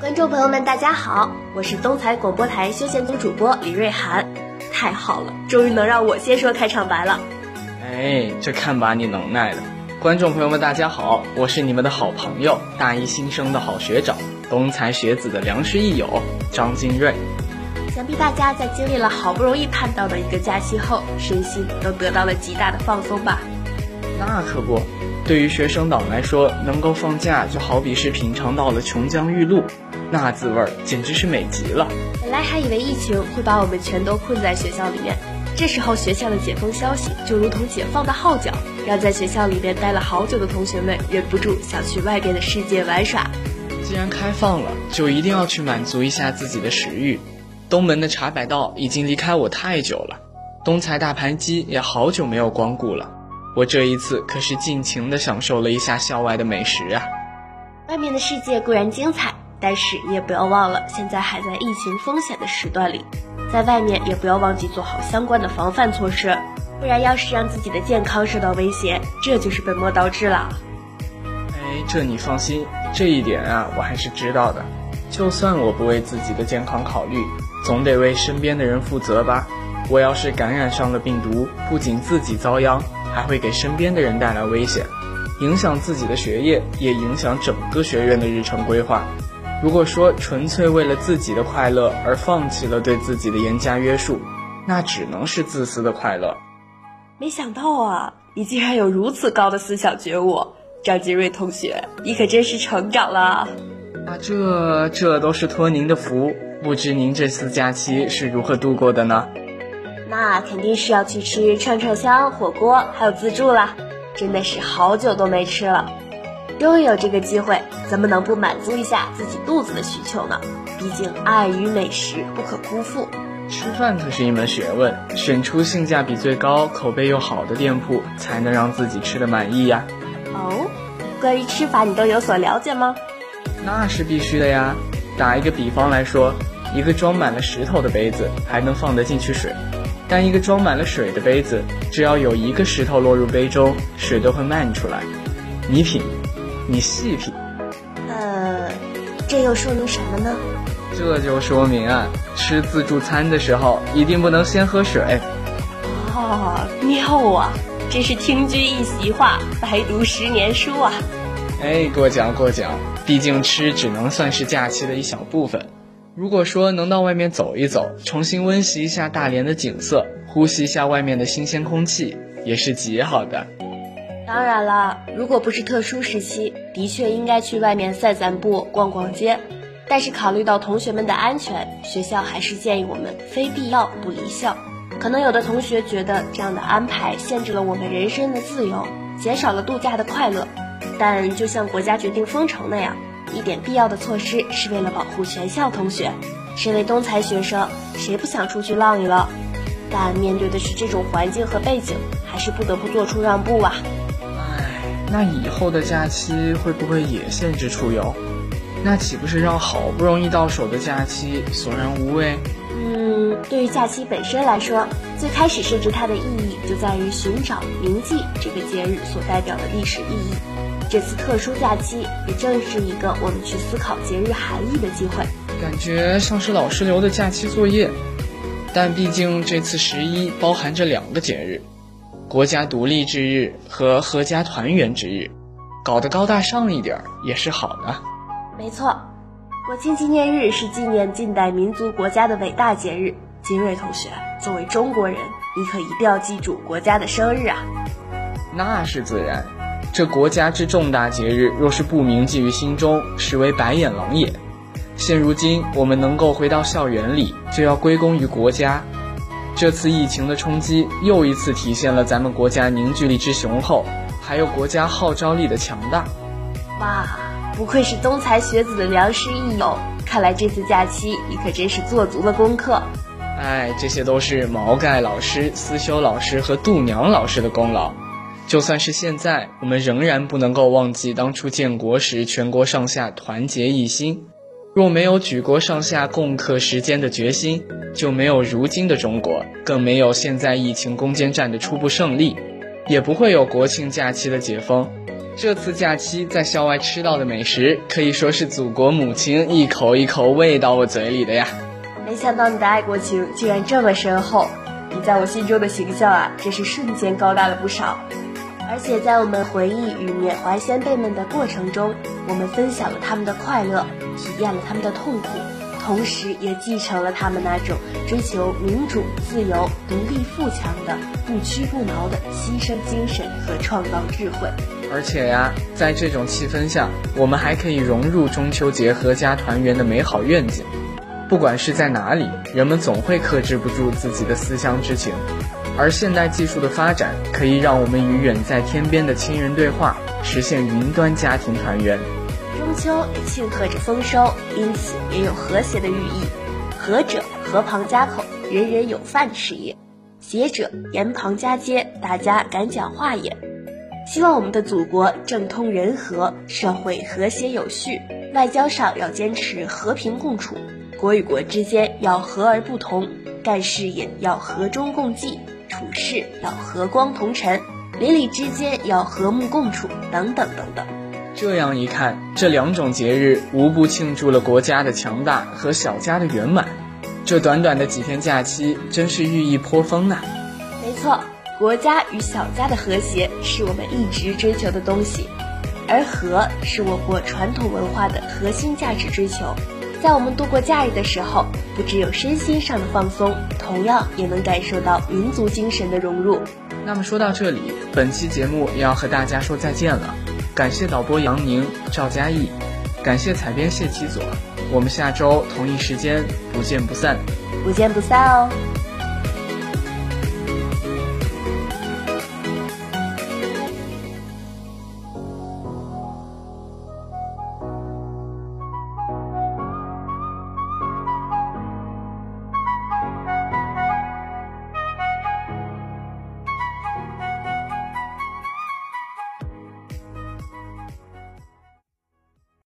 观众朋友们，大家好，我是东财广播台休闲组主播李瑞涵。太好了，终于能让我先说开场白了。哎，这看把你能耐的！观众朋友们，大家好，我是你们的好朋友，大一新生的好学长，东财学子的良师益友张金瑞。想必大家在经历了好不容易盼到的一个假期后，身心都得到了极大的放松吧？那可不，对于学生党来说，能够放假就好比是品尝到了琼浆玉露，那滋味儿简直是美极了。本来还以为疫情会把我们全都困在学校里面。这时候学校的解封消息就如同解放的号角，让在学校里边待了好久的同学们忍不住想去外边的世界玩耍。既然开放了，就一定要去满足一下自己的食欲。东门的茶百道已经离开我太久了，东财大盘鸡也好久没有光顾了。我这一次可是尽情的享受了一下校外的美食啊！外面的世界固然精彩，但是你也不要忘了，现在还在疫情风险的时段里。在外面也不要忘记做好相关的防范措施，不然要是让自己的健康受到威胁，这就是本末倒置了。哎，这你放心，这一点啊我还是知道的。就算我不为自己的健康考虑，总得为身边的人负责吧。我要是感染上了病毒，不仅自己遭殃，还会给身边的人带来危险，影响自己的学业，也影响整个学院的日程规划。如果说纯粹为了自己的快乐而放弃了对自己的严加约束，那只能是自私的快乐。没想到啊，你竟然有如此高的思想觉悟，张金瑞同学，你可真是成长了。啊，这这都是托您的福。不知您这次假期是如何度过的呢？那肯定是要去吃串串香、火锅，还有自助啦。真的是好久都没吃了。终于有这个机会，怎么能不满足一下自己肚子的需求呢？毕竟爱与美食不可辜负。吃饭可是一门学问，选出性价比最高、口碑又好的店铺，才能让自己吃的满意呀。哦，关于吃法你都有所了解吗？那是必须的呀。打一个比方来说，一个装满了石头的杯子还能放得进去水，但一个装满了水的杯子，只要有一个石头落入杯中，水都会漫出来。你品。你细品，呃，这又说明什么呢？这就说明啊，吃自助餐的时候一定不能先喝水。哦，妙啊！真是听君一席话，白读十年书啊！哎，过奖过奖，毕竟吃只能算是假期的一小部分。如果说能到外面走一走，重新温习一下大连的景色，呼吸一下外面的新鲜空气，也是极好的。当然了，如果不是特殊时期，的确应该去外面散散步、逛逛街。但是考虑到同学们的安全，学校还是建议我们非必要不离校。可能有的同学觉得这样的安排限制了我们人生的自由，减少了度假的快乐。但就像国家决定封城那样，一点必要的措施是为了保护全校同学。身为东财学生，谁不想出去浪一浪？但面对的是这种环境和背景，还是不得不做出让步啊。唉那以后的假期会不会也限制出游？那岂不是让好不容易到手的假期索然无味？嗯，对于假期本身来说，最开始设置它的意义就在于寻找铭记这个节日所代表的历史意义。这次特殊假期也正是一个我们去思考节日含义的机会。感觉像是老师留的假期作业，但毕竟这次十一包含着两个节日。国家独立之日和阖家团圆之日，搞得高大上一点也是好的。没错，国庆纪念日是纪念近代民族国家的伟大节日。金瑞同学，作为中国人，你可一定要记住国家的生日啊！那是自然，这国家之重大节日，若是不铭记于心中，实为白眼狼也。现如今我们能够回到校园里，就要归功于国家。这次疫情的冲击，又一次体现了咱们国家凝聚力之雄厚，还有国家号召力的强大。哇，不愧是东财学子的良师益友，看来这次假期你可真是做足了功课。哎，这些都是毛概老师、思修老师和度娘老师的功劳。就算是现在，我们仍然不能够忘记当初建国时全国上下团结一心。若没有举国上下共克时艰的决心，就没有如今的中国，更没有现在疫情攻坚战的初步胜利，也不会有国庆假期的解封。这次假期在校外吃到的美食，可以说是祖国母亲一口一口喂到我嘴里的呀。没想到你的爱国情竟然这么深厚，你在我心中的形象啊，真是瞬间高大了不少。而且在我们回忆与缅怀先辈们的过程中，我们分享了他们的快乐，体验了他们的痛苦，同时也继承了他们那种追求民主、自由、独立、富强的不屈不挠的牺牲精神和创造智慧。而且呀，在这种气氛下，我们还可以融入中秋节阖家团圆的美好愿景。不管是在哪里，人们总会克制不住自己的思乡之情。而现代技术的发展，可以让我们与远在天边的亲人对话，实现云端家庭团圆。中秋庆贺着丰收，因此也有和谐的寓意。和者和旁家口，人人有饭吃也；谐者言旁家街，大家敢讲话也。希望我们的祖国政通人和，社会和谐有序，外交上要坚持和平共处，国与国之间要和而不同，干事业要和衷共济。处事要和光同尘，邻里之间要和睦共处，等等等等。这样一看，这两种节日无不庆祝了国家的强大和小家的圆满。这短短的几天假期，真是寓意颇丰呐。没错，国家与小家的和谐是我们一直追求的东西，而和是我国传统文化的核心价值追求。在我们度过假日的时候，不只有身心上的放松，同样也能感受到民族精神的融入。那么说到这里，本期节目也要和大家说再见了。感谢导播杨宁、赵佳艺，感谢采编谢启佐。我们下周同一时间不见不散，不见不散哦。